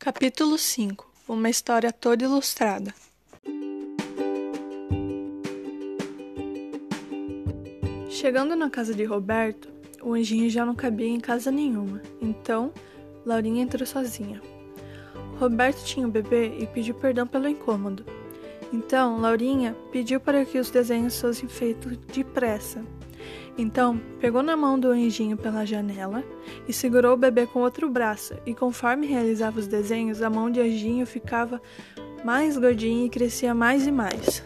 Capítulo 5 Uma história toda ilustrada. Chegando na casa de Roberto, o anjinho já não cabia em casa nenhuma, então Laurinha entrou sozinha. Roberto tinha o bebê e pediu perdão pelo incômodo. Então, Laurinha pediu para que os desenhos fossem feitos depressa então, pegou na mão do anjinho pela janela e segurou o bebê com outro braço, e conforme realizava os desenhos, a mão de anjinho ficava mais gordinha e crescia mais e mais.